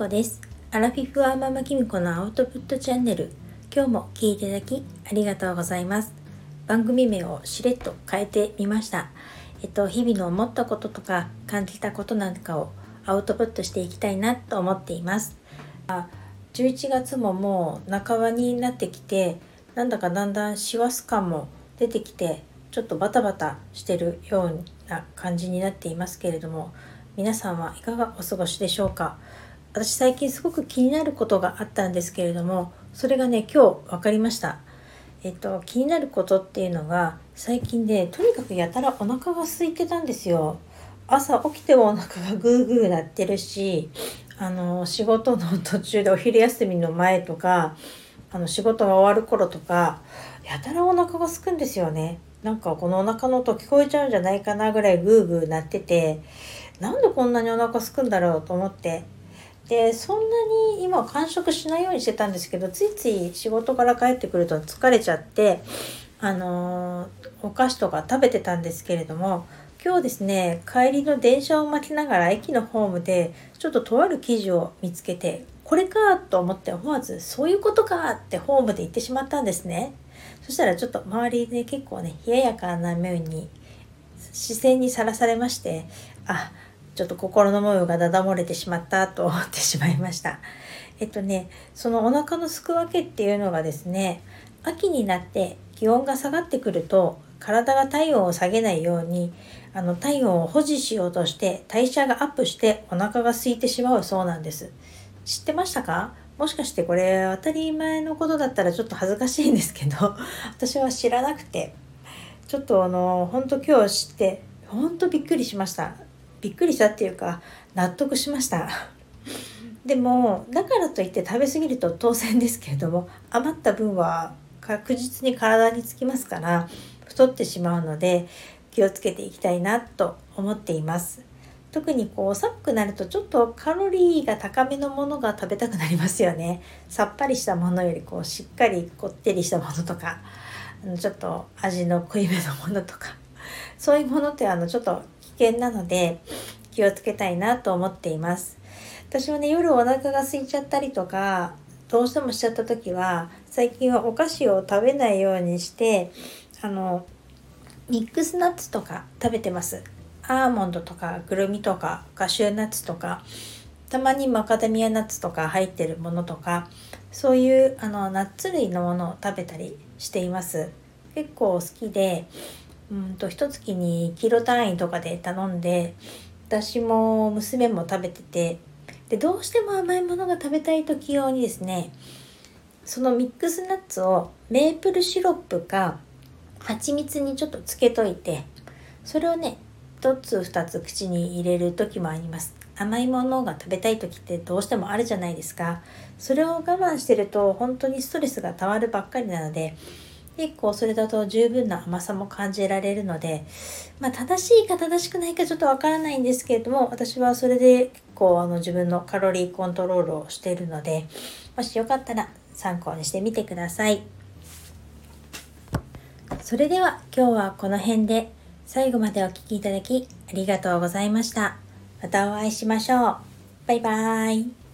子です。アラフィフはママキミコのアウトプットチャンネル。今日も聞いていただきありがとうございます。番組名をしれっと変えてみました。えっと日々の思ったこととか感じたことなんかをアウトプットしていきたいなと思っています。11月ももう半ばになってきてなんだかだんだん師走感も出てきてちょっとバタバタしてるような感じになっていますけれども皆さんはいかがお過ごしでしょうか？私最近すごく気になることがあったんですけれどもそれがね今日分かりました。えっと気になることっていうのが最近でとにかくやたらお腹が空いてたんですよ。朝起きてもお腹がグーグー鳴ってるしあの仕事の途中でお昼休みの前とかあの仕事が終わる頃とかやたらお腹が空くんですよね。なんかこのお腹の音聞こえちゃうんじゃないかなぐらいグーグー鳴っててなんでこんなにお腹すくんだろうと思ってでそんなに今完食しないようにしてたんですけどついつい仕事から帰ってくると疲れちゃってあのー、お菓子とか食べてたんですけれども今日ですね帰りの電車を待ちながら駅のホームでちょっととある記事を見つけてこれかと思って思わずそういうことかってホームで言ってしまったんですね。そしたらちょっと周りで結構ね冷ややかな目に視線にさらされましてあちょっと心の模様がだだ漏れてしまったと思ってしまいました。えっとね、そのお腹のすくわけっていうのがですね、秋になって気温が下がってくると体が体温を下げないようにあの体温を保持しようとして代謝がアップしてお腹が空いてしまうそうなんです。知ってましたか？もしかしてこれ当たり前のことだったらちょっと恥ずかしいんですけど 私は知らなくてちょっとあの本当今日知って本当びっくりしましたびっくりしたっていうか納得しました。でもだからといって食べ過ぎると当然ですけれども余った分は確実に体につきますから太ってしまうので気をつけていきたいなと思っています。特にこう寒くなるとちょっとカロリーが高めのものが食べたくなりますよね。さっぱりしたものよりこうしっかりこってりしたものとかちょっと味の濃いめのものとか。そういうものってあのちょっと険なので気をつけたいなと思っています。私はね夜お腹が空いちゃったりとかどうしてもしちゃった時は最近はお菓子を食べないようにしてあのミックスナッツとか食べてます。アーモンドとかくるみとかカシューナッツとかたまにマカダミアナッツとか入ってるものとかそういうあのナッツ類のものを食べたりしています結構好きでうんと一月にキロ単位とかで頼んで私も娘も食べててでどうしても甘いものが食べたい時用にですねそのミックスナッツをメープルシロップか蜂蜜にちょっとつけといてそれをね1つ2つ口に入れる時もあります。甘いものが食べたい時ってどうしてもあるじゃないですか。それを我慢してると本当にストレスがたまるばっかりなので結構それだと十分な甘さも感じられるので、まあ、正しいか正しくないかちょっとわからないんですけれども私はそれで結構あの自分のカロリーコントロールをしているのでもしよかったら参考にしてみてください。それでは今日はこの辺で最後までお聴きいただきありがとうございました。またお会いしましょう。バイバーイ。